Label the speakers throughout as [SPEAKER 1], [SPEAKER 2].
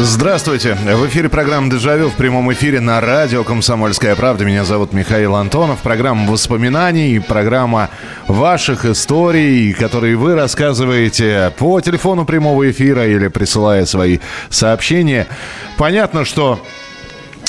[SPEAKER 1] Здравствуйте. В эфире программа «Дежавю» в прямом эфире на радио «Комсомольская правда». Меня зовут Михаил Антонов. Программа воспоминаний, программа ваших историй, которые вы рассказываете по телефону прямого эфира или присылая свои сообщения. Понятно, что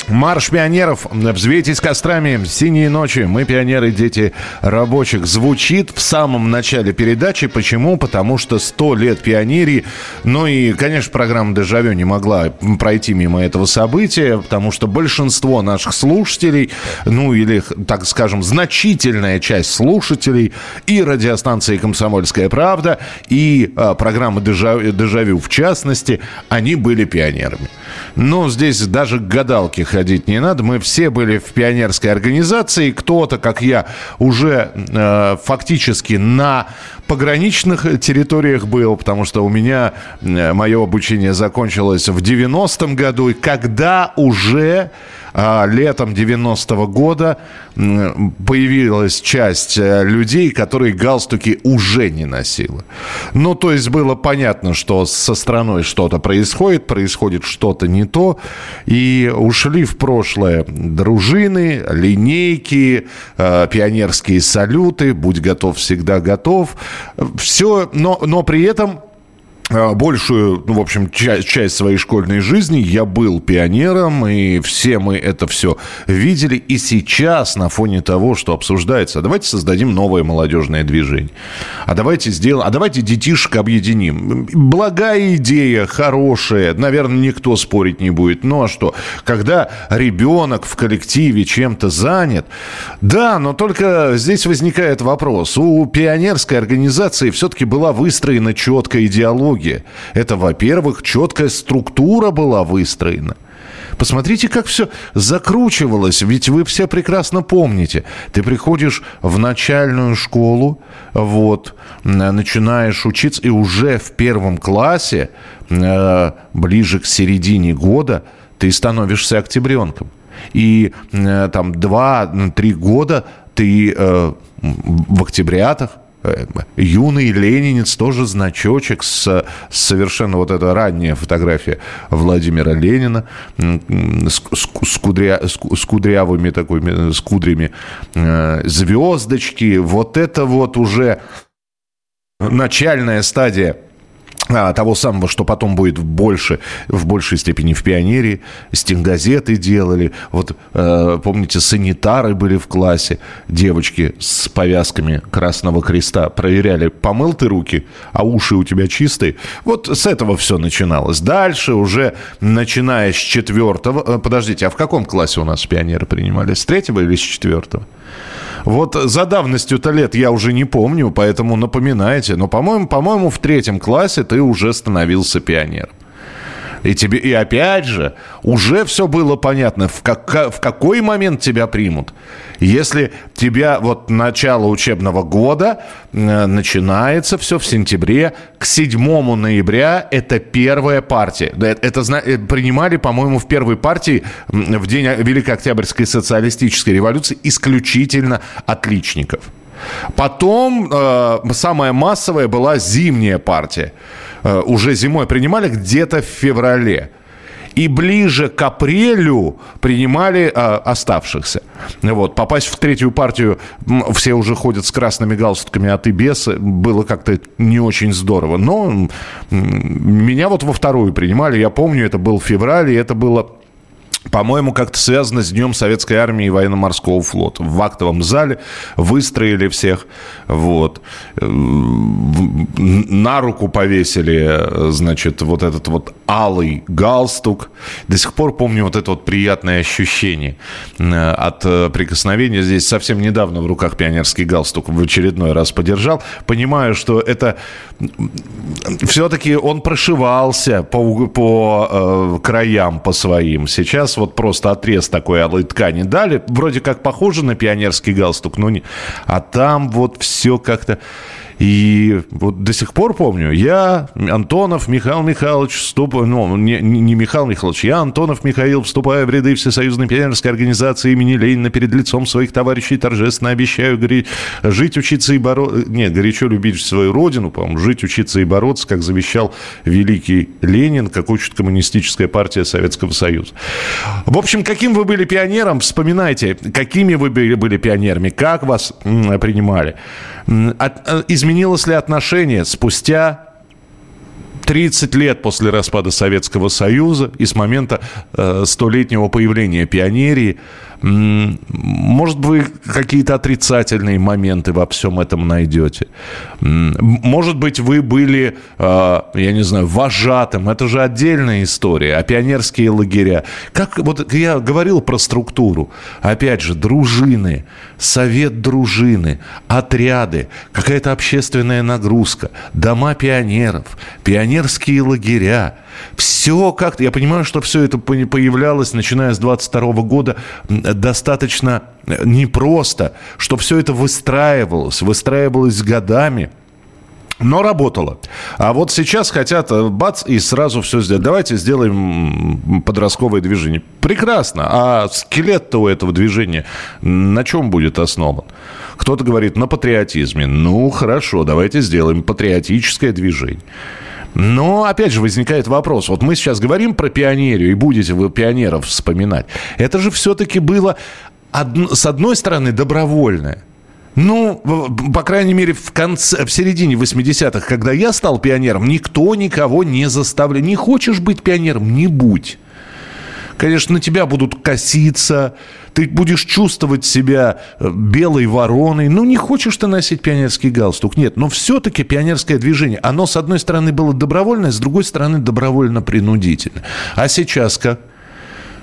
[SPEAKER 1] Марш пионеров, взвейтесь кострами, синие ночи, мы пионеры, дети рабочих. Звучит в самом начале передачи. Почему? Потому что 100 лет пионерии. Ну и, конечно, программа «Дежавю» не могла пройти мимо этого события, потому что большинство наших слушателей, ну или, так скажем, значительная часть слушателей и радиостанции «Комсомольская правда», и а, программы «Дежавю», «Дежавю» в частности, они были пионерами. Но здесь даже к гадалке ходить не надо. Мы все были в пионерской организации. Кто-то, как я, уже э, фактически на пограничных территориях был, потому что у меня э, мое обучение закончилось в 90-м году. И когда уже а, летом 90-го года появилась часть э, людей, которые галстуки уже не носила. Ну, то есть было понятно, что со страной что-то происходит, происходит что-то не то, и ушли в прошлое дружины, линейки, э, пионерские салюты, будь готов, всегда готов. Все, но, но при этом большую, ну, в общем, часть, часть своей школьной жизни я был пионером, и все мы это все видели. И сейчас, на фоне того, что обсуждается, давайте создадим новое молодежное движение. А давайте сделаем, а давайте детишек объединим. Благая идея, хорошая, наверное, никто спорить не будет. Ну, а что? Когда ребенок в коллективе чем-то занят, да, но только здесь возникает вопрос. У пионерской организации все-таки была выстроена четкая идеология дороге. Это, во-первых, четкая структура была выстроена. Посмотрите, как все закручивалось, ведь вы все прекрасно помните. Ты приходишь в начальную школу, вот, начинаешь учиться, и уже в первом классе, э, ближе к середине года, ты становишься октябренком. И э, там 2-3 года ты э, в октябрятах, юный ленинец, тоже значочек с, с совершенно вот эта ранняя фотография Владимира Ленина с, с, кудря, с, с кудрявыми такими, с кудрями э, звездочки. Вот это вот уже начальная стадия того самого, что потом будет больше, в большей степени в пионерии. Стенгазеты делали. Вот, э, помните, санитары были в классе. Девочки с повязками Красного Креста проверяли, помыл ты руки, а уши у тебя чистые. Вот с этого все начиналось. Дальше уже, начиная с четвертого... Э, подождите, а в каком классе у нас пионеры принимали? С третьего или с четвертого? Вот за давностью-то лет я уже не помню, поэтому напоминайте. Но, по-моему, по-моему, в третьем классе ты уже становился пионером. И, тебе, и опять же, уже все было понятно, в, как, в какой момент тебя примут. Если тебя вот начало учебного года э, начинается все в сентябре, к 7 ноября это первая партия. Это, это э, принимали, по-моему, в первой партии в день Великой Октябрьской социалистической революции исключительно отличников. Потом э, самая массовая была зимняя партия. Э, уже зимой принимали где-то в феврале. И ближе к апрелю принимали э, оставшихся. Вот. Попасть в третью партию, все уже ходят с красными галстуками, а ты без, было как-то не очень здорово. Но меня вот во вторую принимали, я помню, это был февраль, и это было по-моему, как-то связано с Днем Советской Армии и Военно-Морского флота. В актовом зале выстроили всех, вот, на руку повесили, значит, вот этот вот алый галстук. До сих пор помню вот это вот приятное ощущение э, от э, прикосновения. Здесь совсем недавно в руках пионерский галстук в очередной раз подержал. Понимаю, что это все-таки он прошивался по, по э, краям, по своим. Сейчас вот просто отрез такой алой ткани дали. Вроде как похоже на пионерский галстук, но не... А там вот все как-то... И вот до сих пор помню, я, Антонов Михаил Михайлович, вступ... ну, не, не Михаил Михайлович, я, Антонов Михаил, вступая в ряды Всесоюзной пионерской организации имени Ленина перед лицом своих товарищей, торжественно обещаю горе... жить, учиться и бороться... Нет, горячо любить свою родину, по-моему, жить, учиться и бороться, как завещал великий Ленин, как учит коммунистическая партия Советского Союза. В общем, каким вы были пионером, вспоминайте, какими вы были пионерами, как вас принимали. От, э, изменилось ли отношение спустя 30 лет после распада Советского Союза и с момента э, столетнего появления пионерии – может, вы какие-то отрицательные моменты во всем этом найдете. Может быть, вы были, а, я не знаю, вожатым. Это же отдельная история. А пионерские лагеря. Как вот я говорил про структуру. Опять же, дружины, совет дружины, отряды, какая-то общественная нагрузка, дома пионеров, пионерские лагеря – все как-то... Я понимаю, что все это появлялось, начиная с 22 года, достаточно э, непросто, что все это выстраивалось, выстраивалось годами. Но работало. А вот сейчас хотят э, бац и сразу все сделать. Давайте сделаем подростковое движение. Прекрасно. А скелет-то у этого движения на чем будет основан? Кто-то говорит на патриотизме. Ну, хорошо, давайте сделаем патриотическое движение. Но, опять же, возникает вопрос. Вот мы сейчас говорим про пионерию, и будете вы пионеров вспоминать. Это же все-таки было, с одной стороны, добровольное. Ну, по крайней мере, в, конце, в середине 80-х, когда я стал пионером, никто никого не заставлял. Не хочешь быть пионером? Не будь. Конечно, на тебя будут коситься, ты будешь чувствовать себя э, белой вороной. Ну, не хочешь ты носить пионерский галстук. Нет, но все-таки пионерское движение, оно, с одной стороны, было добровольное, с другой стороны, добровольно-принудительное. А сейчас как?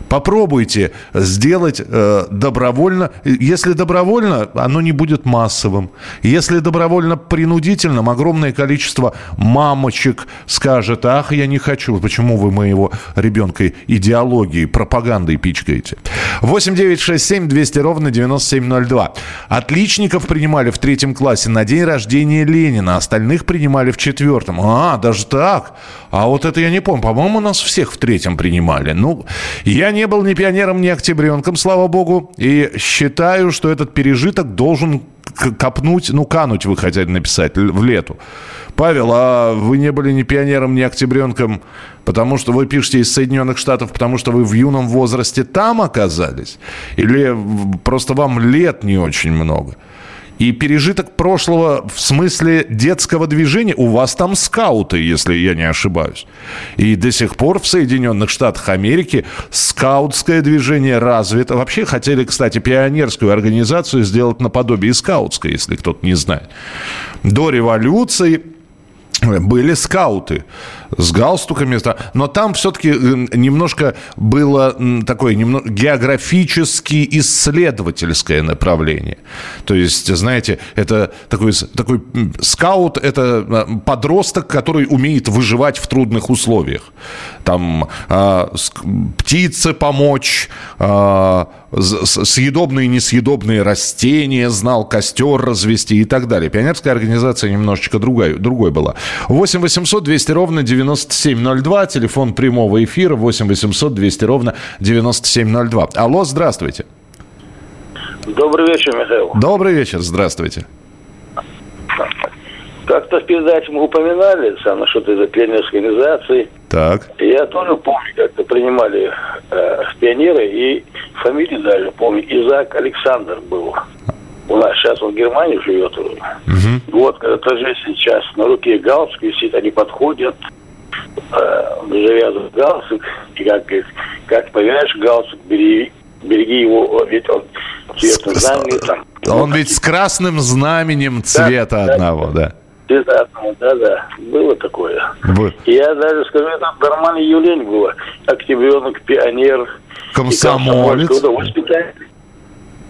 [SPEAKER 1] Попробуйте сделать э, добровольно. Если добровольно, оно не будет массовым. Если добровольно принудительным, огромное количество мамочек скажет, ах, я не хочу. Почему вы моего ребенка идеологией, пропагандой пичкаете? 8 9 6 7 200 ровно 9702. Отличников принимали в третьем классе на день рождения Ленина. Остальных принимали в четвертом. А, даже так? А вот это я не помню. По-моему, нас всех в третьем принимали. Ну, я не был ни пионером, ни октябренком, слава богу. И считаю, что этот пережиток должен копнуть, ну, кануть вы хотели написать в лету. Павел, а вы не были ни пионером, ни октябренком, потому что вы пишете из Соединенных Штатов, потому что вы в юном возрасте там оказались? Или просто вам лет не очень много? И пережиток прошлого в смысле детского движения, у вас там скауты, если я не ошибаюсь. И до сих пор в Соединенных Штатах Америки скаутское движение развито. Вообще хотели, кстати, пионерскую организацию сделать наподобие скаутской, если кто-то не знает. До революции были скауты с галстуками, но там все-таки э, немножко было такое немного географически исследовательское направление. То есть, знаете, это такой, такой скаут, это э, подросток, который умеет выживать в трудных условиях. Там э, птице помочь, э, съедобные и несъедобные растения знал, костер развести и так далее. Пионерская организация немножечко другая, другой была. 8 800 200 ровно 9702, телефон прямого эфира 8 800 200 ровно 9702. Алло, здравствуйте.
[SPEAKER 2] Добрый вечер, Михаил.
[SPEAKER 1] Добрый вечер, здравствуйте.
[SPEAKER 2] Как-то в передаче мы упоминали сам насчет этой пионерской организации.
[SPEAKER 1] Так.
[SPEAKER 2] Я тоже помню, как-то принимали э, пионеры, и фамилию даже помню. Изак Александр был. У нас сейчас он в Германии живет. Угу. Вот, когда тоже сейчас на руке галстук висит, они подходят, э, завязывают галстук, и как, как поверяешь галстук, бери, береги его, ведь он цветом знамени там.
[SPEAKER 1] Он ведь с красным знаменем цвета да, одного, да.
[SPEAKER 2] 30 да-да, было такое. Вы... Я даже скажу, это нормальное явление было. Октябренок, пионер.
[SPEAKER 1] Комсомолец.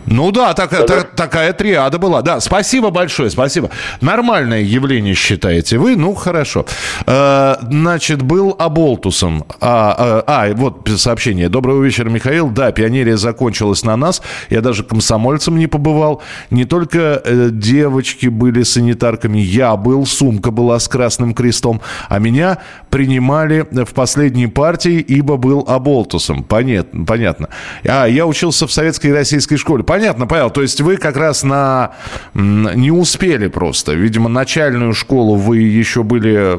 [SPEAKER 1] Ну да, так, так, такая триада была. Да, спасибо большое, спасибо. Нормальное явление считаете вы? Ну, хорошо. Э, значит, был Аболтусом. А, а, а, вот сообщение. Доброго вечера, Михаил. Да, пионерия закончилась на нас. Я даже комсомольцем не побывал. Не только э, девочки были санитарками, я был, сумка была с красным крестом. А меня принимали в последней партии, ибо был Аболтусом. Понятно. понятно. А, я учился в советской и российской школе понятно, Павел. То есть вы как раз на... не успели просто. Видимо, начальную школу вы еще были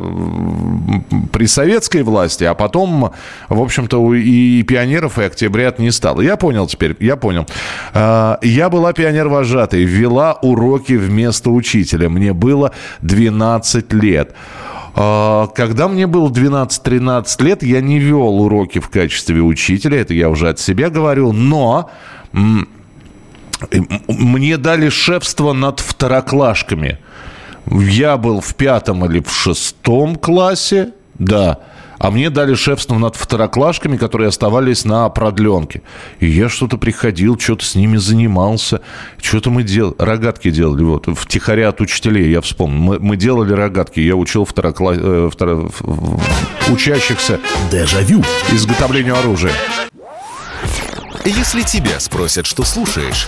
[SPEAKER 1] при советской власти, а потом, в общем-то, и пионеров, и октябрят не стало. Я понял теперь, я понял. А, я была пионер-вожатой, вела уроки вместо учителя. Мне было 12 лет. А, когда мне было 12-13 лет, я не вел уроки в качестве учителя, это я уже от себя говорю, но мне дали шефство над второклашками. Я был в пятом или в шестом классе, да. А мне дали шефство над второклашками, которые оставались на продленке. И я что-то приходил, что-то с ними занимался. Что-то мы делали. Рогатки делали. Вот, втихаря от учителей, я вспомнил. Мы, мы делали рогатки. Я учил второкла... э, второ... учащихся...
[SPEAKER 3] Дежавю.
[SPEAKER 1] Изготовлению оружия.
[SPEAKER 4] Если тебя спросят, что слушаешь,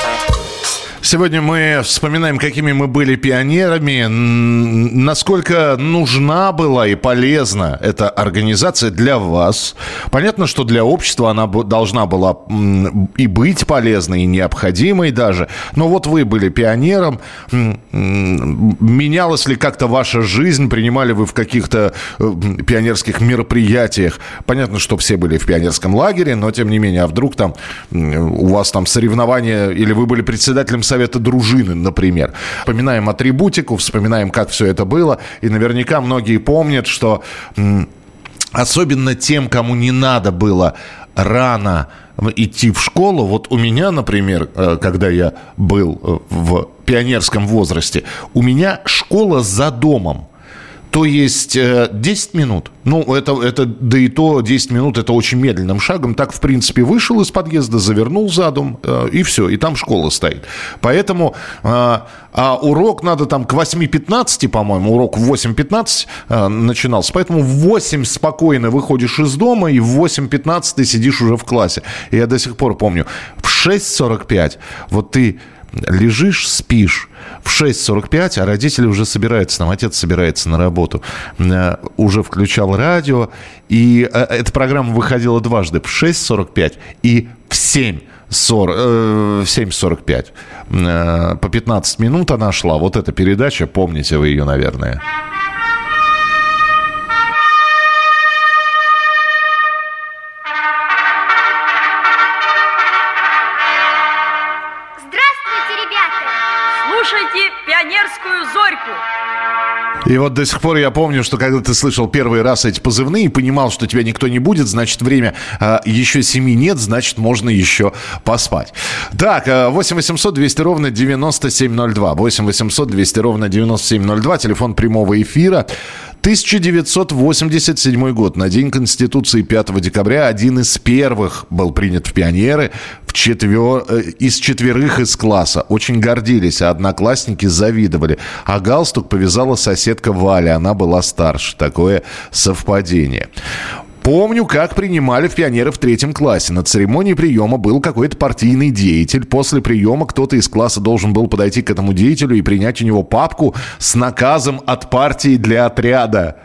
[SPEAKER 1] Сегодня мы вспоминаем, какими мы были пионерами, насколько нужна была и полезна эта организация для вас. Понятно, что для общества она должна была и быть полезной, и необходимой даже. Но вот вы были пионером. Менялась ли как-то ваша жизнь? Принимали вы в каких-то э, пионерских мероприятиях? Понятно, что все были в пионерском лагере, но тем не менее, а вдруг там у вас там соревнования, или вы были председателем совета совета дружины, например. Вспоминаем атрибутику, вспоминаем, как все это было. И наверняка многие помнят, что особенно тем, кому не надо было рано идти в школу. Вот у меня, например, э, когда я был э, в пионерском возрасте, у меня школа за домом. То есть 10 э, минут. Ну, это, это, да и то 10 минут, это очень медленным шагом. Так, в принципе, вышел из подъезда, завернул задум, э, и все, и там школа стоит. Поэтому, э, а урок надо там к 8.15, по-моему, урок в 8.15 начинался. Поэтому в 8 спокойно выходишь из дома, и в 8.15 ты сидишь уже в классе. Я до сих пор помню, в 6.45 вот ты лежишь, спишь в 6.45, а родители уже собираются, там отец собирается на работу, э, уже включал радио, и э, эта программа выходила дважды, в 6.45 и в 7. 40, э, 7.45. Э, по 15 минут она шла. Вот эта передача, помните вы ее, наверное. И вот до сих пор я помню, что когда ты слышал первый раз эти позывные и понимал, что тебя никто не будет, значит, время а, еще семи нет, значит, можно еще поспать. Так, 8 800 200 ровно 9702. 8 800 200 ровно 9702. Телефон прямого эфира. 1987 год. На День Конституции 5 декабря один из первых был принят в пионеры в четвер... Э, из четверых из класса. Очень гордились, а одноклассники завидовали. А галстук повязала соседка Валя. Она была старше. Такое совпадение. Помню, как принимали в пионеры в третьем классе. На церемонии приема был какой-то партийный деятель. После приема кто-то из класса должен был подойти к этому деятелю и принять у него папку с наказом от партии для отряда.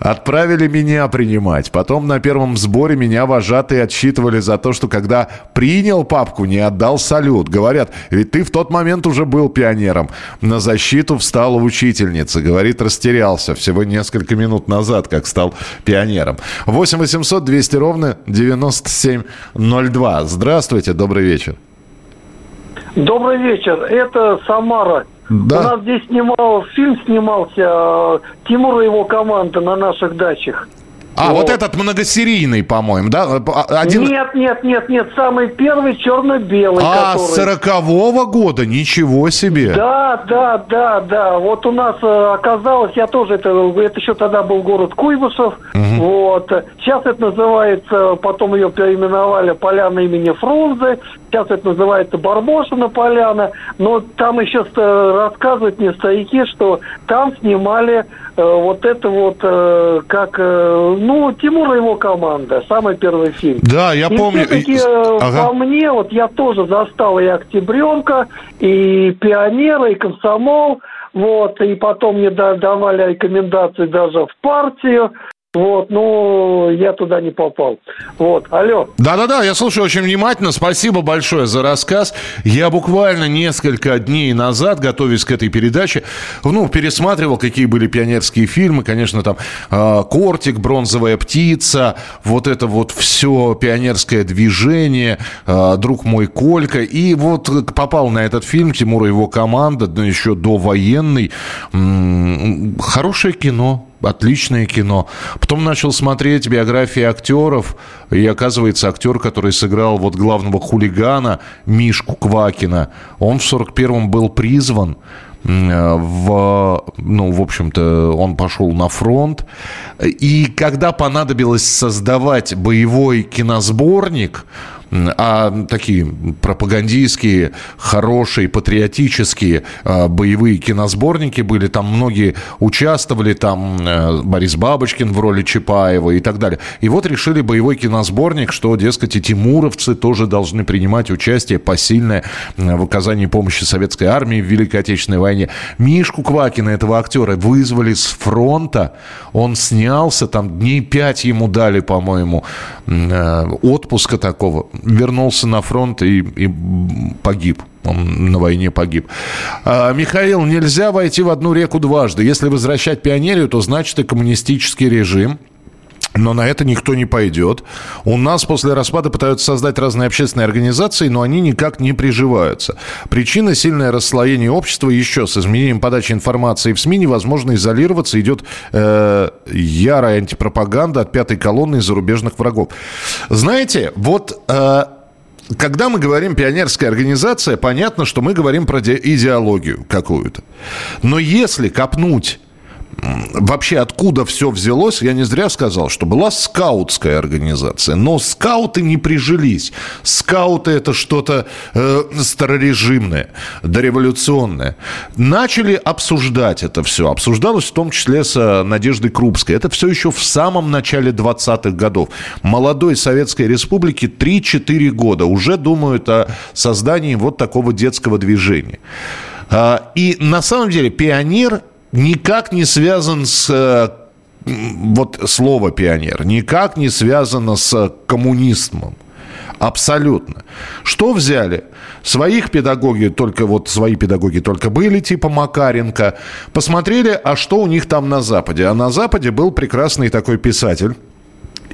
[SPEAKER 1] Отправили меня принимать. Потом на первом сборе меня вожатые отсчитывали за то, что когда принял папку, не отдал салют. Говорят, ведь ты в тот момент уже был пионером. На защиту встала учительница. Говорит, растерялся всего несколько минут назад, как стал пионером. 8 800 200 ровно 9702. Здравствуйте, добрый вечер.
[SPEAKER 5] Добрый вечер. Это Самара. Да. У нас здесь снимал фильм снимался э, Тимур и его команда на наших дачах.
[SPEAKER 1] А, вот, вот этот многосерийный, по-моему, да?
[SPEAKER 5] А, один... Нет, нет, нет, нет, самый первый черно-белый.
[SPEAKER 1] А, который... сорокового года, ничего себе.
[SPEAKER 5] Да, да, да, да. Вот у нас э, оказалось, я тоже, это, это еще тогда был город Куйбышев, угу. вот. Сейчас это называется, потом ее переименовали Поляна имени Фрунзе, сейчас это называется Барбошина Поляна, но там еще рассказывают мне старики, что там снимали вот это вот, э, как ну, Тимур и его команда, самый первый фильм.
[SPEAKER 1] Да, я и помню.
[SPEAKER 5] все-таки э, ага. по мне, вот я тоже застал и «Октябренка», и «Пионера», и «Комсомол», вот, и потом мне давали рекомендации даже в партию. Вот, ну, я туда не попал. Вот, алло.
[SPEAKER 1] Да-да-да, я слушаю очень внимательно. Спасибо большое за рассказ. Я буквально несколько дней назад, готовясь к этой передаче, ну, пересматривал, какие были пионерские фильмы. Конечно, там э, «Кортик», «Бронзовая птица», вот это вот все пионерское движение, э, «Друг мой Колька». И вот попал на этот фильм Тимур и его команда, да, еще довоенный. М-м, хорошее кино, отличное кино. Потом начал смотреть биографии актеров, и оказывается, актер, который сыграл вот главного хулигана Мишку Квакина, он в 41-м был призван в, ну, в общем-то, он пошел на фронт. И когда понадобилось создавать боевой киносборник, а такие пропагандистские, хорошие, патриотические э, боевые киносборники были. Там многие участвовали, там э, Борис Бабочкин в роли Чапаева и так далее. И вот решили боевой киносборник, что, дескать, и тимуровцы тоже должны принимать участие посильное в оказании помощи советской армии в Великой Отечественной войне. Мишку Квакина, этого актера, вызвали с фронта. Он снялся, там дней пять ему дали, по-моему, э, отпуска такого вернулся на фронт и, и погиб. Он на войне погиб. А, Михаил, нельзя войти в одну реку дважды. Если возвращать пионерию, то значит и коммунистический режим – но на это никто не пойдет. У нас после распада пытаются создать разные общественные организации, но они никак не приживаются. Причина – сильное расслоение общества. Еще с изменением подачи информации в СМИ невозможно изолироваться. Идет э, ярая антипропаганда от пятой колонны зарубежных врагов. Знаете, вот... Э, когда мы говорим пионерская организация, понятно, что мы говорим про идеологию какую-то. Но если копнуть вообще откуда все взялось, я не зря сказал, что была скаутская организация. Но скауты не прижились. Скауты это что-то э, старорежимное, дореволюционное. Начали обсуждать это все. Обсуждалось в том числе с э, Надеждой Крупской. Это все еще в самом начале 20-х годов. Молодой Советской Республике 3-4 года уже думают о создании вот такого детского движения. А, и на самом деле пионер никак не связан с э, вот слово пионер никак не связано с коммунизмом. Абсолютно. Что взяли? Своих педагоги, только вот свои педагоги только были, типа Макаренко. Посмотрели, а что у них там на Западе. А на Западе был прекрасный такой писатель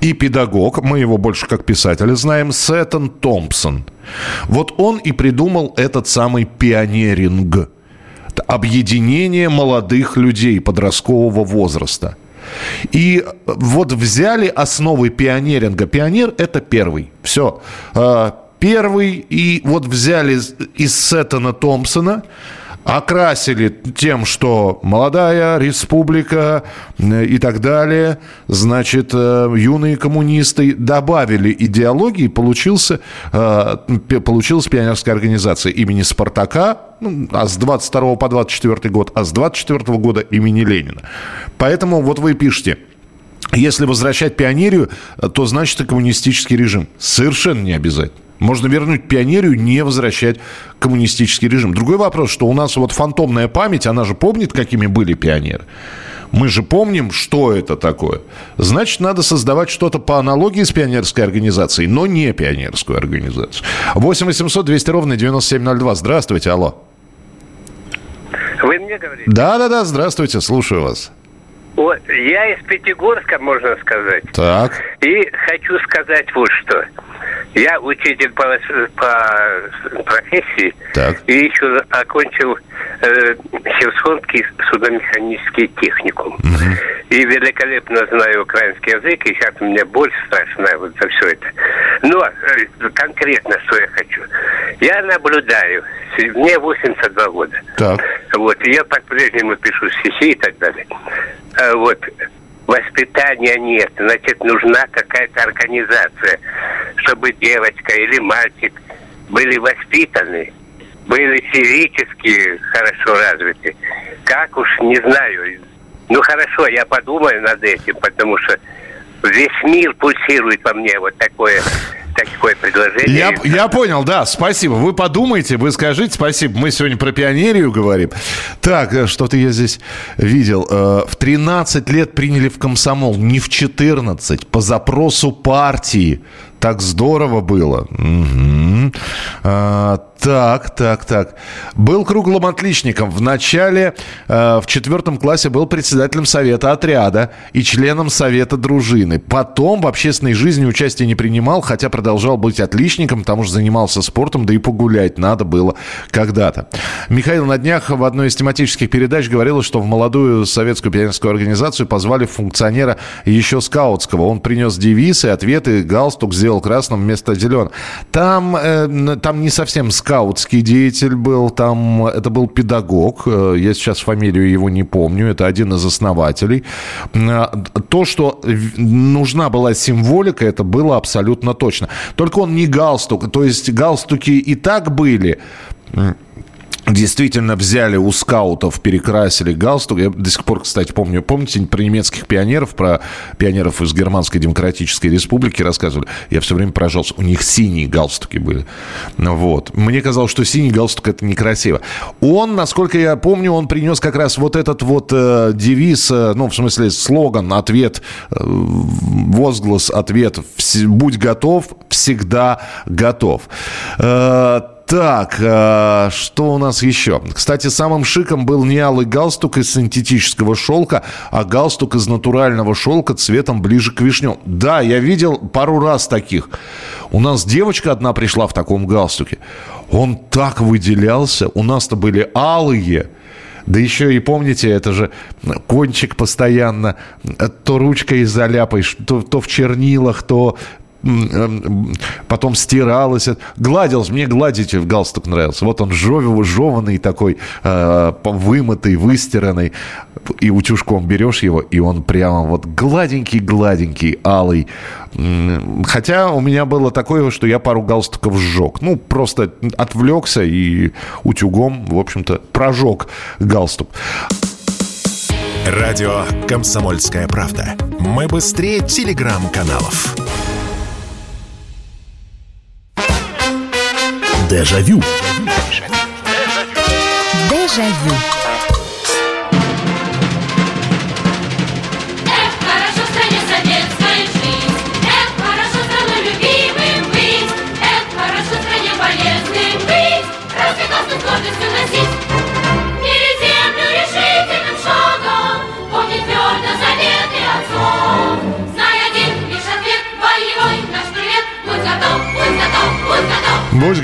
[SPEAKER 1] и педагог, мы его больше как писателя знаем, Сеттон Томпсон. Вот он и придумал этот самый пионеринг – объединение молодых людей подросткового возраста. И вот взяли основы пионеринга. Пионер – это первый. Все. А, первый. И вот взяли из Сеттона Томпсона – окрасили тем, что молодая республика э, и так далее, значит, э, юные коммунисты добавили идеологии, получился, э, получилась пионерская организация имени Спартака, ну, а с 22 по 24 год, а с 24 года имени Ленина. Поэтому вот вы пишете, если возвращать пионерию, то значит и коммунистический режим. Совершенно не обязательно. Можно вернуть пионерию, не возвращать коммунистический режим. Другой вопрос, что у нас вот фантомная память, она же помнит, какими были пионеры. Мы же помним, что это такое. Значит, надо создавать что-то по аналогии с пионерской организацией, но не пионерскую организацию. 8 800 200 ровно 9702. Здравствуйте, алло.
[SPEAKER 6] Вы мне говорите?
[SPEAKER 1] Да-да-да, здравствуйте, слушаю вас.
[SPEAKER 6] Вот, я из Пятигорска, можно сказать.
[SPEAKER 1] Так.
[SPEAKER 6] И хочу сказать вот что. Я учитель по, по профессии
[SPEAKER 1] Так.
[SPEAKER 6] и еще окончил э, Херсонский судомеханический техникум. И великолепно знаю украинский язык, и сейчас у меня боль страшная вот за все это. Но э, конкретно, что я хочу. Я наблюдаю, мне 82 года.
[SPEAKER 1] Так.
[SPEAKER 6] Вот, и я по-прежнему пишу стихи и так далее. А Вот, воспитания нет, значит, нужна какая-то организация, чтобы девочка или мальчик были воспитаны, были физически хорошо развиты. Как уж, не знаю. Ну, хорошо, я подумаю над этим, потому что весь мир пульсирует по мне вот такое, такое предложение.
[SPEAKER 1] Я, я понял, да, спасибо. Вы подумайте, вы скажите спасибо. Мы сегодня про пионерию говорим. Так, э, что-то я здесь видел. Э, В 13 лет приняли в комсомол, не в 14, по запросу партии. Так здорово было. А, так, так, так. Был круглым отличником. В начале, э, в четвертом классе был председателем совета отряда и членом совета дружины. Потом в общественной жизни участия не принимал, хотя продолжал быть отличником, потому что занимался спортом, да и погулять надо было когда-то. Михаил на днях в одной из тематических передач говорил, что в молодую советскую пионерскую организацию позвали функционера еще скаутского. Он принес девиз и ответы, галстук сделал красным вместо зеленого. Там, э, там не совсем скаутский деятель был, там это был педагог. Э, Я сейчас фамилию его не помню. Это один из основателей. Э, То, что нужна была символика, это было абсолютно точно. Только он не галстук. То есть галстуки и так были. Действительно взяли у скаутов, перекрасили галстук. Я до сих пор, кстати, помню. Помните про немецких пионеров, про пионеров из Германской Демократической Республики рассказывали? Я все время поражался. У них синие галстуки были. Ну Вот. Мне казалось, что синий галстук это некрасиво. Он, насколько я помню, он принес как раз вот этот вот э, девиз, э, ну, в смысле, слоган, ответ, э, возглас, ответ «Вс- «Будь готов, всегда готов». Э, так, э, что у нас еще? Кстати, самым шиком был не алый галстук из синтетического шелка, а галстук из натурального шелка цветом ближе к вишню. Да, я видел пару раз таких. У нас девочка одна пришла в таком галстуке. Он так выделялся. У нас-то были алые. Да еще и помните, это же кончик постоянно, э, то ручкой заляпаешь, то, то в чернилах, то потом стиралось. Гладилось. Мне гладить галстук нравился. Вот он жевый, жеванный такой, э, вымытый, выстиранный. И утюжком берешь его, и он прямо вот гладенький-гладенький, алый. Хотя у меня было такое, что я пару галстуков сжег. Ну, просто отвлекся и утюгом, в общем-то, прожег галстук.
[SPEAKER 4] Радио «Комсомольская правда». Мы быстрее телеграм-каналов.
[SPEAKER 3] Дежавю.
[SPEAKER 7] Дежавю.
[SPEAKER 8] Эх,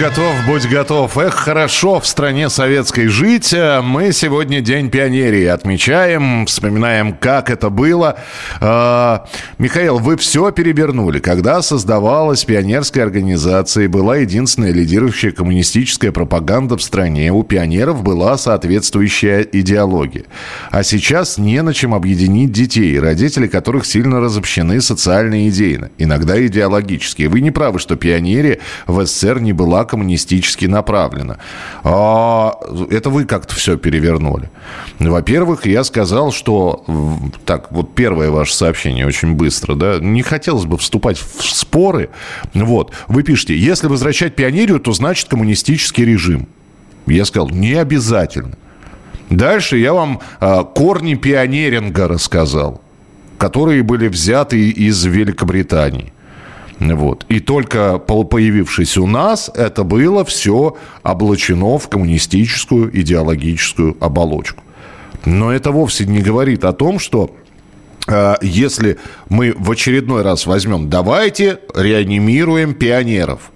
[SPEAKER 8] готов. Будь готов.
[SPEAKER 1] Эх, хорошо в стране советской жить. Э, Мы сегодня День пионерии отмечаем, вспоминаем, как это было. Э, Михаил, вы все перевернули. Когда создавалась пионерская организация была единственная лидирующая коммунистическая пропаганда в стране, у пионеров была соответствующая идеология. А сейчас не на чем объединить детей, родители которых сильно разобщены социально и идейно, иногда идеологически. Вы не правы, что пионерия в СССР не была коммунистически направлена. А, это вы как-то все перевернули. Во-первых, я сказал, что... Так, вот первое ваше сообщение очень быстро, да. Не хотелось бы вступать в споры. Вот. Вы пишете, если возвращать пионерию, то значит коммунистический режим. Я сказал, не обязательно. Дальше я вам а, корни пионеринга рассказал, которые были взяты из Великобритании. Вот. И только по- появившись у нас, это было все облачено в коммунистическую идеологическую оболочку. Но это вовсе не говорит о том, что э, если мы в очередной раз возьмем, давайте реанимируем пионеров –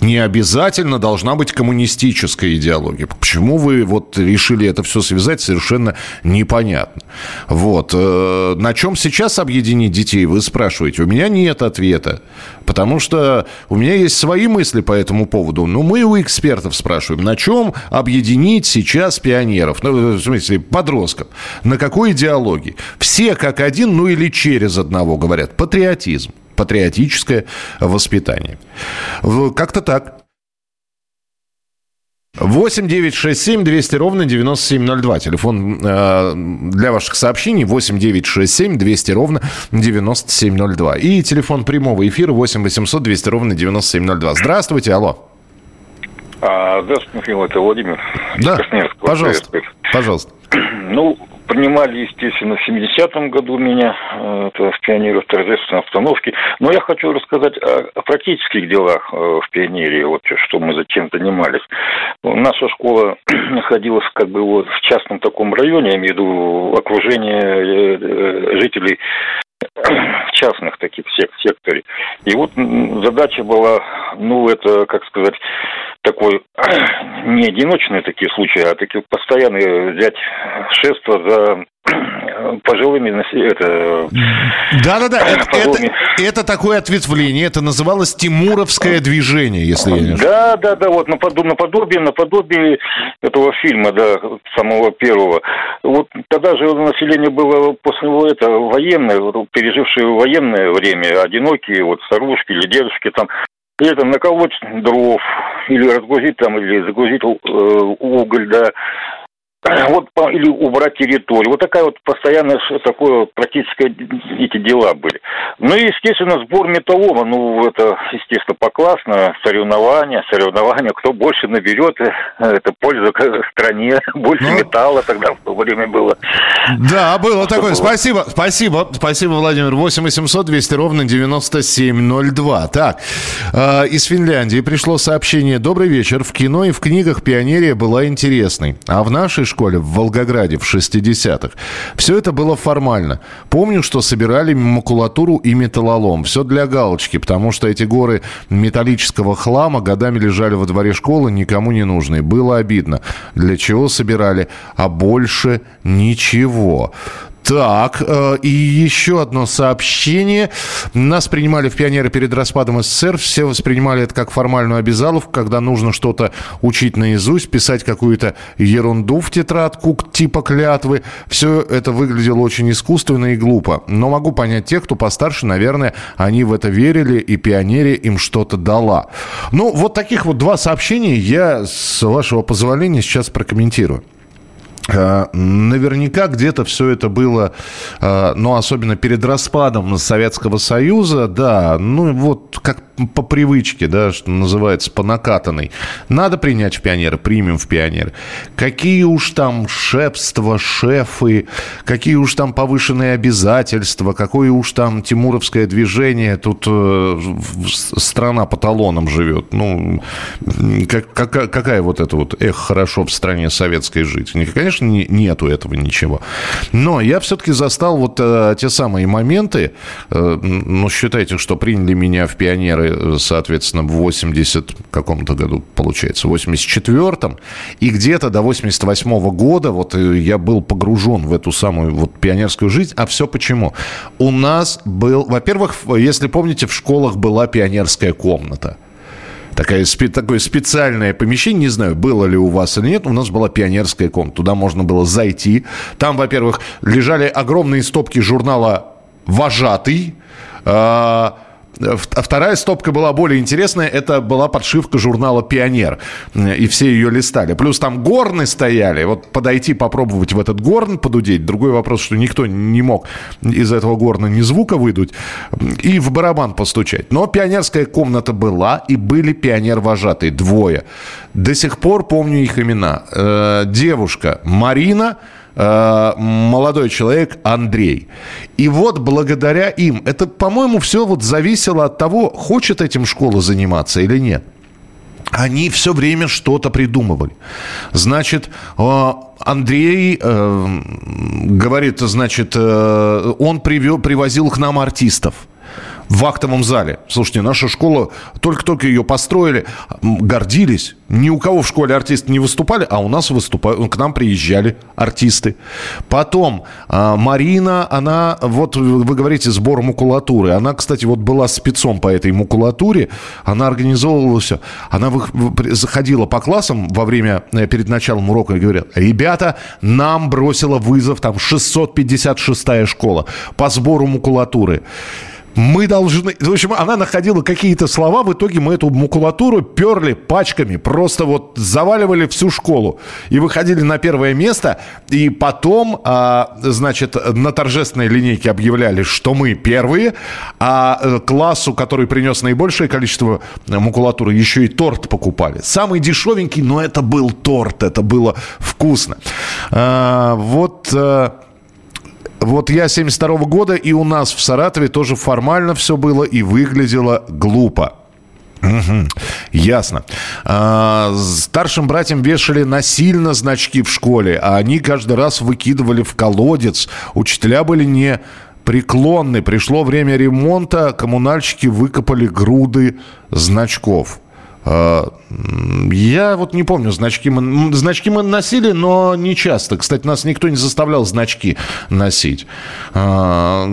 [SPEAKER 1] не обязательно должна быть коммунистическая идеология. Почему вы вот решили это все связать, совершенно непонятно. Вот. Э, на чем сейчас объединить детей, вы спрашиваете. У меня нет ответа. Потому что у меня есть свои мысли по этому поводу. Но мы у экспертов спрашиваем, на чем объединить сейчас пионеров, ну, в смысле, подростков, на какой идеологии. Все как один, ну или через одного говорят. Патриотизм патриотическое воспитание. Как-то так. 8 9 6 7 200 ровно 9702. Телефон э, для ваших сообщений 8 9 6 7 200 ровно 9702. И телефон прямого эфира 8 800 200 ровно 9702. Здравствуйте, алло.
[SPEAKER 7] А, здравствуйте, Михаил, это Владимир.
[SPEAKER 1] Да, пожалуйста, пожалуйста.
[SPEAKER 7] Ну, принимали, естественно, в 70-м году меня э, это, в пионеры в торжественной обстановке. Но я хочу рассказать о, о практических делах э, в пионерии, вот что мы зачем занимались. Наша школа находилась как бы вот в частном таком районе, я имею в виду окружение э, жителей частных таких сек секторе. И вот задача была, ну, это, как сказать, такой не одиночные такие случаи, а такие постоянные взять шество за пожилыми это
[SPEAKER 1] да-да-да это, это, это такое ответвление это называлось Тимуровское движение если я не ошибаюсь.
[SPEAKER 7] Да да да вот наподобие наподобие наподобие этого фильма да самого первого. Вот тогда же население было после это военное пережившее военное время одинокие вот старушки или дедушки там и это наколоть дров или разгрузить там или загрузить э, уголь да вот или убрать территорию. Вот такая вот постоянно такое практическое эти дела были. Ну и, естественно, сбор металлома, ну, это, естественно, поклассно, соревнования, соревнования, кто больше наберет, э, это польза стране, больше ну, металла тогда в то время было.
[SPEAKER 1] Да, было такое. Спасибо, спасибо, спасибо, Владимир. 8 800 200 ровно 9702. Так, э, из Финляндии пришло сообщение. Добрый вечер. В кино и в книгах пионерия была интересной, а в нашей школе в Волгограде в 60-х. Все это было формально. Помню, что собирали макулатуру и металлолом. Все для галочки, потому что эти горы металлического хлама годами лежали во дворе школы, никому не нужные. Было обидно. Для чего собирали? А больше ничего. Так, э, и еще одно сообщение. Нас принимали в пионеры перед распадом СССР. Все воспринимали это как формальную обязаловку, когда нужно что-то учить наизусть, писать какую-то ерунду в тетрадку типа клятвы. Все это выглядело очень искусственно и глупо. Но могу понять тех, кто постарше, наверное, они в это верили, и пионере им что-то дала. Ну, вот таких вот два сообщения я, с вашего позволения, сейчас прокомментирую. Э, наверняка где-то все это было, э, ну, особенно перед распадом Советского Союза, да, ну, вот как по привычке, да, что называется, по накатанной. Надо принять в пионеры, примем в пионеры. Какие уж там шефства, шефы, какие уж там повышенные обязательства, какое уж там тимуровское движение, тут э, страна по талонам живет. Ну, как, как, какая вот эта вот, эх, хорошо в стране советской жить. Конечно, не, нету этого ничего. Но я все-таки застал вот э, те самые моменты, э, ну, считайте, что приняли меня в пионеры соответственно, в 80 каком-то году, получается, в 84-м, и где-то до 88 -го года вот э, я был погружен в эту самую вот пионерскую жизнь. А все почему? У нас был, во-первых, если помните, в школах была пионерская комната такая, такое специальное помещение, не знаю, было ли у вас или нет, у нас была пионерская комната. Туда можно было зайти. Там, во-первых, лежали огромные стопки журнала «Вожатый», а, а вторая стопка была более интересная. Это была подшивка журнала «Пионер». И все ее листали. Плюс там горны стояли. Вот подойти, попробовать в этот горн подудеть. Другой вопрос, что никто не мог из этого горна ни звука выдуть. И в барабан постучать. Но пионерская комната была. И были пионер-вожатые. Двое. До сих пор помню их имена. Э, девушка Марина – Э, молодой человек Андрей. И вот благодаря им, это, по-моему, все вот зависело от того, хочет этим школа заниматься или нет. они все время что-то придумывали. Значит, э, Андрей э, говорит, значит, э, он привел, привозил к нам артистов в актовом зале. Слушайте, наша школа, только-только ее построили, гордились. Ни у кого в школе артисты не выступали, а у нас выступали, к нам приезжали артисты. Потом а, Марина, она, вот вы говорите, сбор макулатуры. Она, кстати, вот была спецом по этой макулатуре. Она организовывала все. Она заходила по классам во время, э, перед началом урока и говорит, ребята, нам бросила вызов там 656-я школа по сбору макулатуры мы должны... В общем, она находила какие-то слова, в итоге мы эту макулатуру перли пачками, просто вот заваливали всю школу и выходили на первое место, и потом, а, значит, на торжественной линейке объявляли, что мы первые, а э, классу, который принес наибольшее количество макулатуры, еще и торт покупали. Самый дешевенький, но это был торт, это было вкусно. А, вот... А, вот я 72 -го года, и у нас в Саратове тоже формально все было и выглядело глупо. Угу, ясно. А, старшим братьям вешали насильно значки в школе, а они каждый раз выкидывали в колодец. Учителя были не преклонны. Пришло время ремонта, коммунальщики выкопали груды значков. А, я вот не помню, значки мы, значки мы носили, но не часто. Кстати, нас никто не заставлял значки носить. А,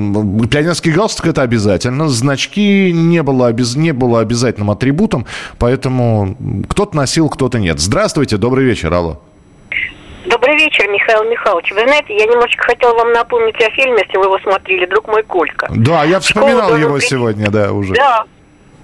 [SPEAKER 1] пионерский галстук – это обязательно. Значки не было, не было обязательным атрибутом, поэтому кто-то носил, кто-то нет. Здравствуйте, добрый вечер, алло.
[SPEAKER 9] Добрый вечер, Михаил Михайлович. Вы знаете, я немножечко хотел вам напомнить о фильме, если вы его смотрели, «Друг мой Колька».
[SPEAKER 1] Да, я вспоминал Школа его сегодня, да, уже.
[SPEAKER 9] Да,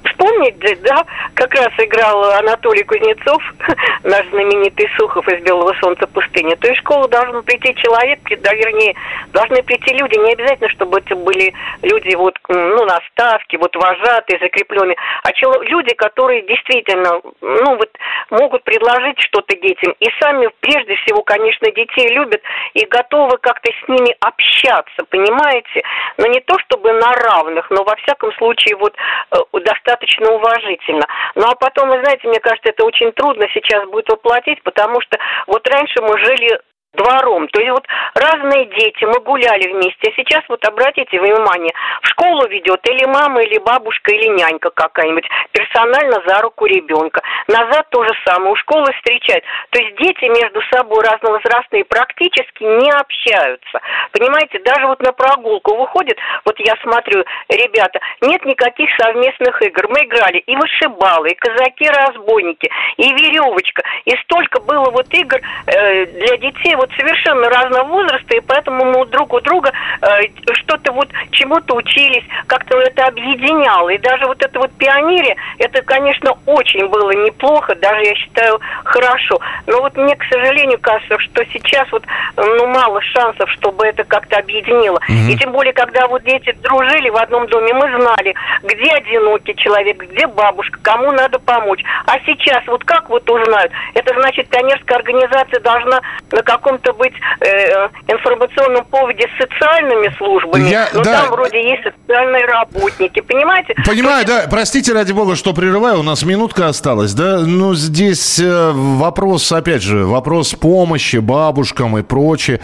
[SPEAKER 9] вспомнить, да, как раз играл Анатолий Кузнецов, наш знаменитый Сухов из «Белого солнца пустыни», то есть в школу должен прийти человек, да, вернее, должны прийти люди, не обязательно, чтобы это были люди вот, ну, на ставке, вот вожатые, закрепленные, а чело, люди, которые действительно, ну, вот, могут предложить что-то детям, и сами, прежде всего, конечно, детей любят и готовы как-то с ними общаться, понимаете, но не то чтобы на равных, но во всяком случае вот э, достаточно достаточно уважительно. Ну а потом, вы знаете, мне кажется, это очень трудно сейчас будет воплотить, потому что вот раньше мы жили двором. То есть вот разные дети, мы гуляли вместе. А сейчас вот обратите внимание, в школу ведет или мама, или бабушка, или нянька какая-нибудь, персонально за руку ребенка. Назад то же самое, у школы встречать. То есть дети между собой разновозрастные практически не общаются. Понимаете, даже вот на прогулку выходит, вот я смотрю, ребята, нет никаких совместных игр. Мы играли и вышибалы, и казаки-разбойники, и веревочка, и столько было вот игр э, для детей вот совершенно разного возраста, и поэтому мы друг у друга э, что-то вот чему-то учились, как-то это объединяло. И даже вот это вот пионере, это, конечно, очень было неплохо, даже, я считаю, хорошо. Но вот мне, к сожалению, кажется, что сейчас вот, ну, мало шансов, чтобы это как-то объединило. Mm-hmm. И тем более, когда вот дети дружили в одном доме, мы знали, где одинокий человек, где бабушка, кому надо помочь. А сейчас вот как вот узнают? Это значит, пионерская организация должна на каком каком-то быть э, информационном поводе с социальными службами, Я, но да. там вроде есть социальные работники, понимаете?
[SPEAKER 1] Понимаю, есть... да. Простите, ради бога, что прерываю, у нас минутка осталась, да? Ну, здесь э, вопрос, опять же, вопрос помощи бабушкам и прочее.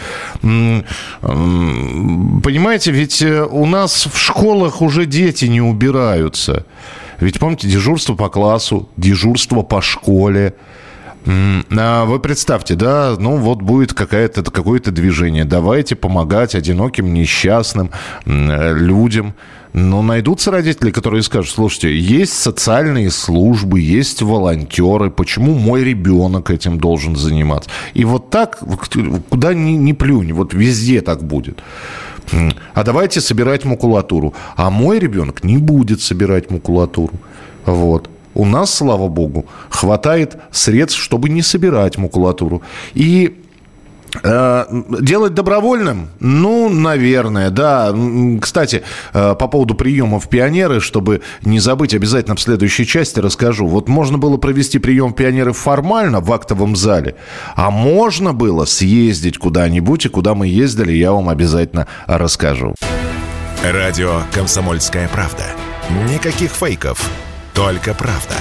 [SPEAKER 1] Понимаете, ведь э, у нас в школах уже дети не убираются. Ведь помните, дежурство по классу, дежурство по школе – вы представьте, да, ну вот будет какое-то какое-то движение. Давайте помогать одиноким, несчастным людям. Но найдутся родители, которые скажут, слушайте, есть социальные службы, есть волонтеры, почему мой ребенок этим должен заниматься? И вот так, куда ни, ни плюнь, вот везде так будет. А давайте собирать макулатуру. А мой ребенок не будет собирать макулатуру. Вот. У нас, слава богу, хватает средств, чтобы не собирать макулатуру. И э, Делать добровольным? Ну, наверное, да. Кстати, э, по поводу приемов пионеры, чтобы не забыть, обязательно в следующей части расскажу. Вот можно было провести прием пионеры формально в актовом зале, а можно было съездить куда-нибудь, и куда мы ездили, я вам обязательно расскажу.
[SPEAKER 4] Радио «Комсомольская правда». Никаких фейков, только правда.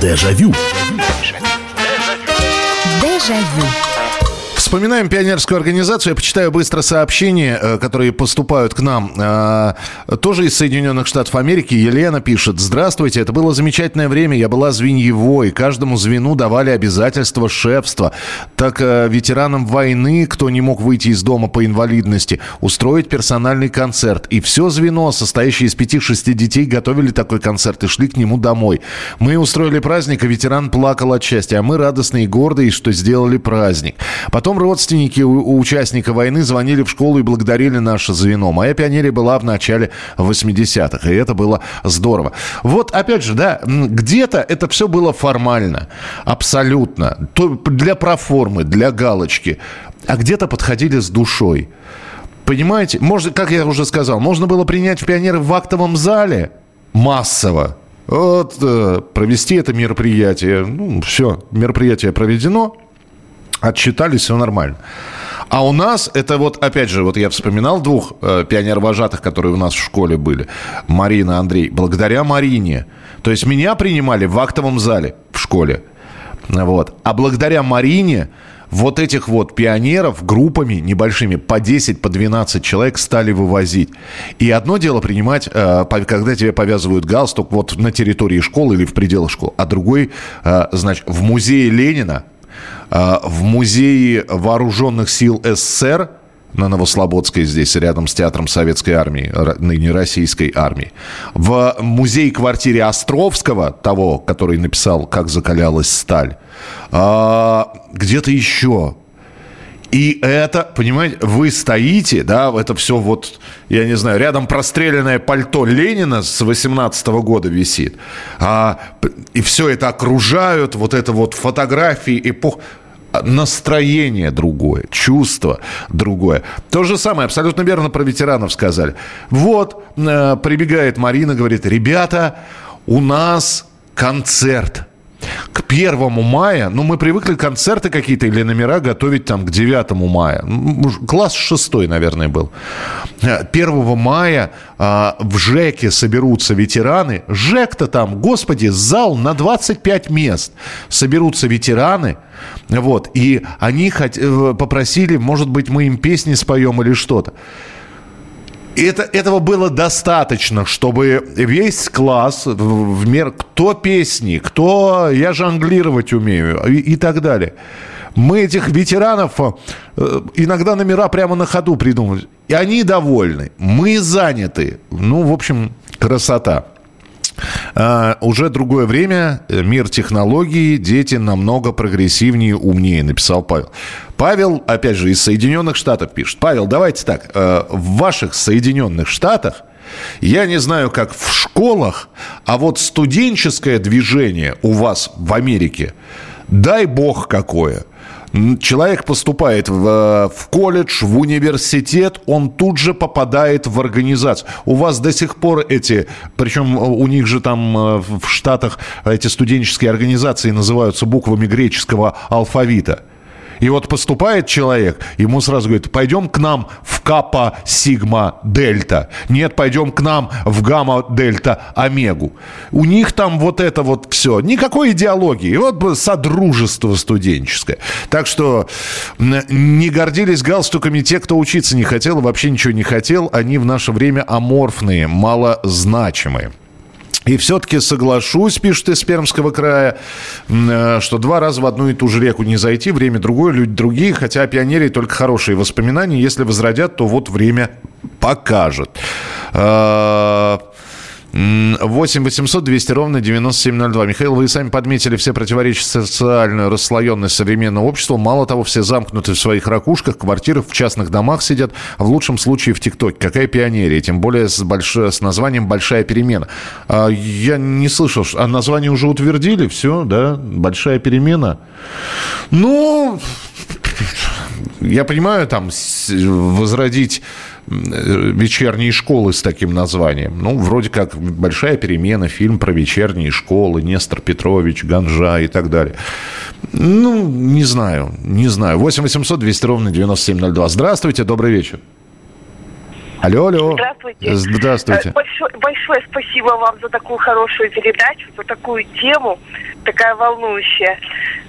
[SPEAKER 3] Дежавю.
[SPEAKER 10] Дежавю. Дежавю.
[SPEAKER 1] Вспоминаем пионерскую организацию. Я почитаю быстро сообщения, э, которые поступают к нам. Э, Тоже из Соединенных Штатов Америки. Елена пишет. Здравствуйте, это было замечательное время. Я была звеньевой. Каждому звену давали обязательства шефства. Так э, ветеранам войны, кто не мог выйти из дома по инвалидности, устроить персональный концерт. И все звено, состоящее из пяти-шести детей, готовили такой концерт и шли к нему домой. Мы устроили праздник, а ветеран плакал от счастья. А мы радостные и гордые, что сделали праздник. Потом родственники у, у участника войны звонили в школу и благодарили наше звено. Моя пионерия была в начале 80-х, и это было здорово. Вот, опять же, да, где-то это все было формально, абсолютно. То для проформы, для галочки. А где-то подходили с душой. Понимаете, можно, как я уже сказал, можно было принять в пионеры в актовом зале массово. Вот, э, провести это мероприятие. Ну, все, мероприятие проведено, отчитались, все нормально. А у нас это вот, опять же, вот я вспоминал двух э, пионер-вожатых, которые у нас в школе были. Марина, Андрей. Благодаря Марине. То есть меня принимали в актовом зале в школе. Вот. А благодаря Марине вот этих вот пионеров группами небольшими по 10, по 12 человек стали вывозить. И одно дело принимать, э, когда тебе повязывают галстук вот на территории школы или в пределах школы, а другой, э, значит, в музее Ленина, в музее вооруженных сил СССР на Новослободской здесь, рядом с театром Советской армии, ныне Российской армии. В музее-квартире Островского, того, который написал «Как закалялась сталь», а, где-то еще. И это, понимаете, вы стоите, да, это все вот, я не знаю, рядом простреленное пальто Ленина с 18 года висит, а, и все это окружают, вот это вот фотографии эпох настроение другое, чувство другое. То же самое, абсолютно верно про ветеранов сказали. Вот, э, прибегает Марина, говорит, ребята, у нас концерт. К первому мая, ну, мы привыкли концерты какие-то или номера готовить там к 9 мая. Класс шестой, наверное, был. Э, 1 мая а, в ЖЭКе соберутся ветераны. ЖЭК-то там, господи, зал на 25 мест. Соберутся ветераны, вот, и они хот- э, попросили, может быть, мы им песни споем или что-то. Это, этого было достаточно, чтобы весь класс в, в мер... Кто песни, кто я жонглировать умею и, и так далее. Мы этих ветеранов э, иногда номера прямо на ходу придумывали. И они довольны. Мы заняты. Ну, в общем, красота. А, уже другое время, э, мир технологий, дети намного прогрессивнее, умнее, написал Павел. Павел, опять же, из Соединенных Штатов пишет. Павел, давайте так, э, в ваших Соединенных Штатах я не знаю, как в школах, а вот студенческое движение у вас в Америке, дай бог какое – Человек поступает в, э, в колледж, в университет, он тут же попадает в организацию. У вас до сих пор эти, причем у них же там э, в Штатах эти студенческие организации называются буквами греческого алфавита. И вот поступает человек, ему сразу говорят, пойдем к нам в капа сигма дельта. Нет, пойдем к нам в гамма дельта омегу. У них там вот это вот все. Никакой идеологии. Вот бы содружество студенческое. Так что не гордились галстуками те, кто учиться не хотел и вообще ничего не хотел. Они в наше время аморфные, малозначимые. И все-таки соглашусь, пишет из Пермского края, э, что два раза в одну и ту же реку не зайти, время другое, люди другие, хотя о пионерии только хорошие воспоминания. Если возродят, то вот время покажет. А, м, 8 800 200 ровно 9702. Михаил, вы сами подметили все противоречия социальную расслоенность современного общества. Мало того, все замкнуты в своих ракушках, квартирах, в частных домах сидят, в лучшем случае в ТикТоке. Какая пионерия, тем более с, больш... с названием «Большая перемена». А, я не слышал, что- а название уже утвердили, все, да, «Большая перемена». Ну, я понимаю, там возродить вечерние школы с таким названием. Ну, вроде как большая перемена, фильм про вечерние школы, Нестор Петрович, Ганжа и так далее. Ну, не знаю, не знаю. 8 800 200 ровно 9702. Здравствуйте, добрый вечер. Алло, алло.
[SPEAKER 10] Здравствуйте.
[SPEAKER 1] Здравствуйте.
[SPEAKER 10] Э, Большое, большое спасибо вам за такую хорошую передачу, за такую тему, такая волнующая.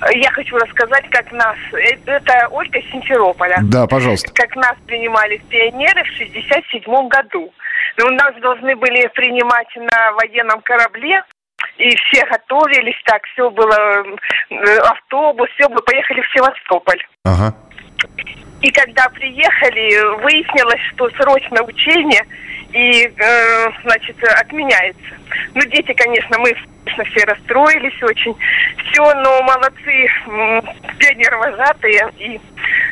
[SPEAKER 10] Э, Я хочу рассказать, как нас... э, Это Ольга Симферополя.
[SPEAKER 1] Да, пожалуйста.
[SPEAKER 10] Как нас принимали пионеры в 67 году. Ну, Нас должны были принимать на военном корабле, и все готовились так, все было, автобус, все, мы поехали в Севастополь.
[SPEAKER 1] Ага.
[SPEAKER 10] И когда приехали, выяснилось, что срочное учение и, э, значит, отменяется. Ну, дети, конечно, мы конечно, все расстроились очень. Все, но молодцы, пионервожатые и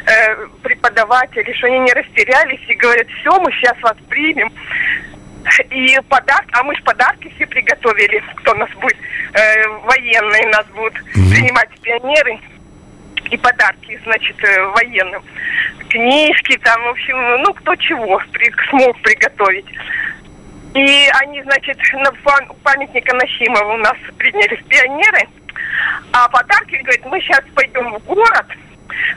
[SPEAKER 10] э, преподаватели, что они не растерялись и говорят, все, мы сейчас вас примем. И подарки, а мы же подарки все приготовили, кто нас будет, э, военные нас будут принимать пионеры и подарки, значит, э, военным. Книжки там, в общем, ну, кто чего при- смог приготовить. И они, значит, на пам- памятника Нахимова у нас приняли в пионеры. А подарки, говорит, мы сейчас пойдем в город.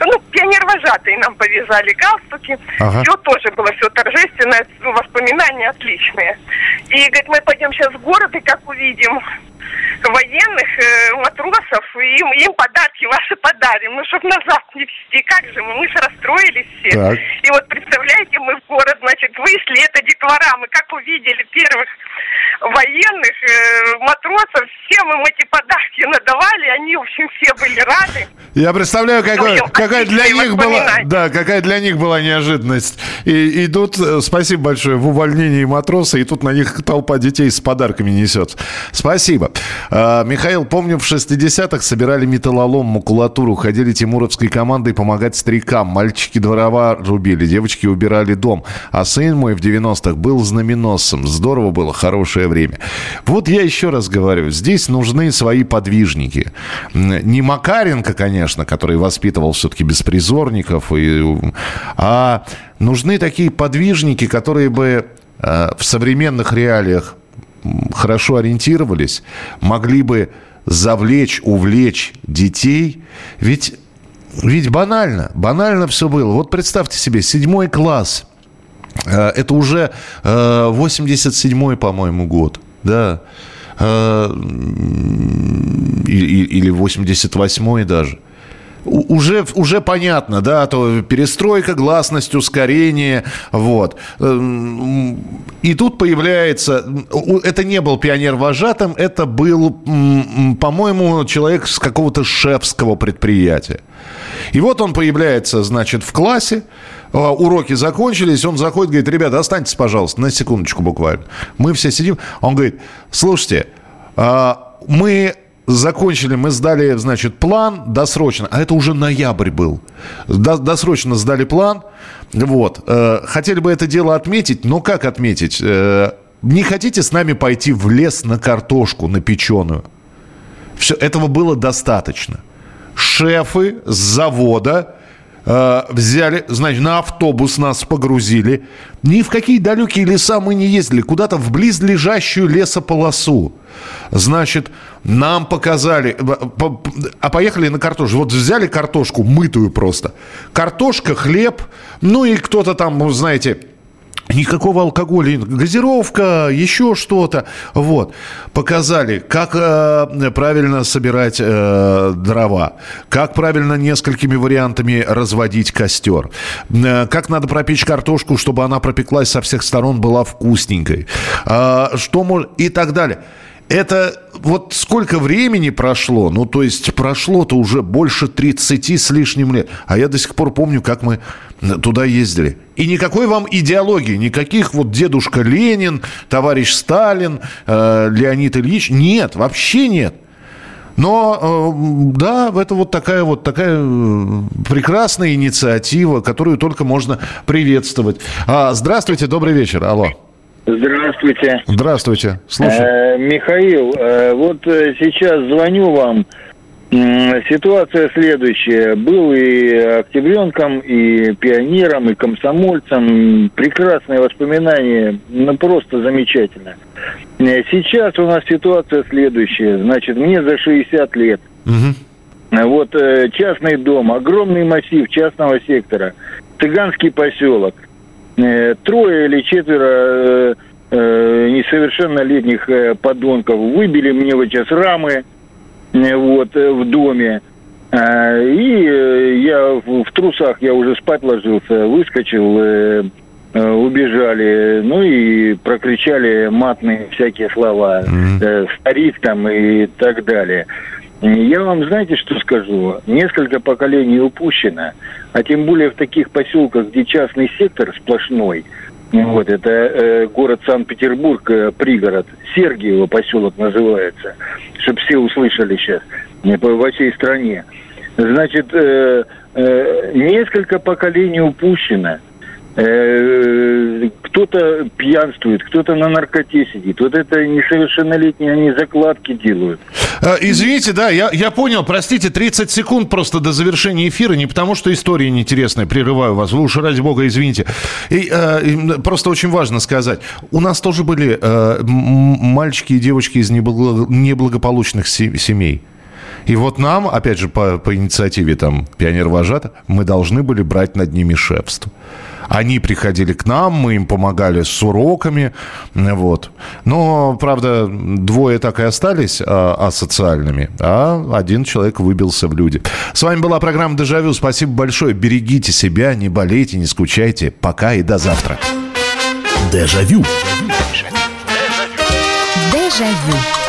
[SPEAKER 10] Ну, пионер-вожатые нам повязали галстуки.
[SPEAKER 1] Ага.
[SPEAKER 10] Все тоже было все торжественное, воспоминания отличные. И, говорит, мы пойдем сейчас в город, и как увидим военных э, матросов, и им, им подарки ваши подарим. Ну, чтобы назад не везти. Как же мы? Мы же расстроились все.
[SPEAKER 1] Так.
[SPEAKER 10] И вот представляете, мы в город, значит, вышли, это детвора, мы как увидели первых военных, э, матросов, всем им эти подарки надавали, они, в общем, все были рады.
[SPEAKER 1] Я представляю, какой,
[SPEAKER 10] общем,
[SPEAKER 1] какая для них была, да, какая для них была неожиданность. И, и тут, э, спасибо большое, в увольнении матроса, и тут на них толпа детей с подарками несет. Спасибо. А, Михаил, помню, в 60-х собирали металлолом, макулатуру, ходили тимуровской командой помогать старикам. Мальчики дрова рубили, девочки убирали дом. А сын мой в 90-х был знаменосцем. Здорово было, хорошее время. Вот я еще раз говорю, здесь нужны свои подвижники. Не Макаренко, конечно, который воспитывал все-таки беспризорников, и, а нужны такие подвижники, которые бы э, в современных реалиях хорошо ориентировались, могли бы завлечь, увлечь детей. Ведь, ведь банально, банально все было. Вот представьте себе, седьмой класс. Э, Это уже э, 87-й, по-моему, год. Да. Э, Или 88-й даже. Уже, уже понятно, да, то перестройка, гласность, ускорение, вот. Эм, И тут появляется, это не был пионер-вожатым, это был, по-моему, человек с какого-то шефского предприятия. И вот он появляется, значит, в классе, а, уроки закончились, он заходит, говорит, ребята, останьтесь, пожалуйста, на секундочку буквально. Мы все сидим, он говорит, слушайте, а, мы закончили, мы сдали, значит, план досрочно, а это уже ноябрь был. До- досрочно сдали план, вот. Э, Хотели бы это дело отметить, но как отметить? Э, Не хотите с нами пойти в лес на картошку, на печеную? Все, этого было достаточно. Шефы с завода взяли, значит, на автобус нас погрузили. Ни в какие далекие леса мы не ездили, куда-то в близлежащую лесополосу. Значит, нам показали, э, а поехали на картошку. Вот взяли картошку, мытую просто. Картошка, хлеб, ну и кто-то там, ну, знаете, Никакого алкоголя, газировка, еще что-то. Вот. Показали, как э, правильно собирать э, дрова, как правильно несколькими вариантами разводить костер, э, как надо пропечь картошку, чтобы она пропеклась со всех сторон, была вкусненькой, э, что мож... и так далее. Это вот сколько времени прошло, ну, то есть прошло-то уже больше 30 с лишним лет. А я до сих пор помню, как мы туда ездили. И никакой вам идеологии, никаких вот дедушка Ленин, товарищ Сталин, э, Леонид Ильич. Нет, вообще нет. Но э, да, это вот такая вот такая э, прекрасная инициатива, которую только можно приветствовать. А, здравствуйте, добрый вечер. Алло.
[SPEAKER 11] Здравствуйте.
[SPEAKER 1] Здравствуйте. Слушай.
[SPEAKER 11] Э, Михаил, э, вот э, сейчас звоню вам. Ситуация следующая. Был и октябренком, и пионером, и комсомольцем. Прекрасные воспоминания, ну просто замечательно. Сейчас у нас ситуация следующая. Значит, мне за 60 лет. Э, Вот частный дом, огромный массив частного сектора, цыганский поселок. Э, трое или четверо э, э, несовершеннолетних подонков выбили мне вот сейчас рамы вот, в доме. И я в трусах, я уже спать ложился, выскочил, убежали, ну и прокричали матные всякие слова, э, старик там и так далее. Я вам, знаете, что скажу? Несколько поколений упущено, а тем более в таких поселках, где частный сектор сплошной, вот, это э, город Санкт-Петербург, э, пригород, Сергиево поселок называется, чтобы все услышали сейчас, э, во всей стране. Значит, э, э, несколько поколений упущено. Э, кто-то пьянствует, кто-то на наркоте сидит. Вот это несовершеннолетние, они закладки делают.
[SPEAKER 1] Э, Извините, да, я, я понял, простите, 30 секунд просто до завершения эфира, не потому что история неинтересная, прерываю вас, вы уж ради бога извините. И, э, просто очень важно сказать, у нас тоже были э, мальчики и девочки из неблаго- неблагополучных се- семей. И вот нам, опять же, по, по инициативе там пионер-вожата, мы должны были брать над ними шефство. Они приходили к нам, мы им помогали с уроками, вот. Но, правда, двое так и остались а, асоциальными, а один человек выбился в люди. С вами была программа «Дежавю». Спасибо большое. Берегите себя, не болейте, не скучайте. Пока и до завтра.
[SPEAKER 3] Дежавю.
[SPEAKER 12] Дежавю.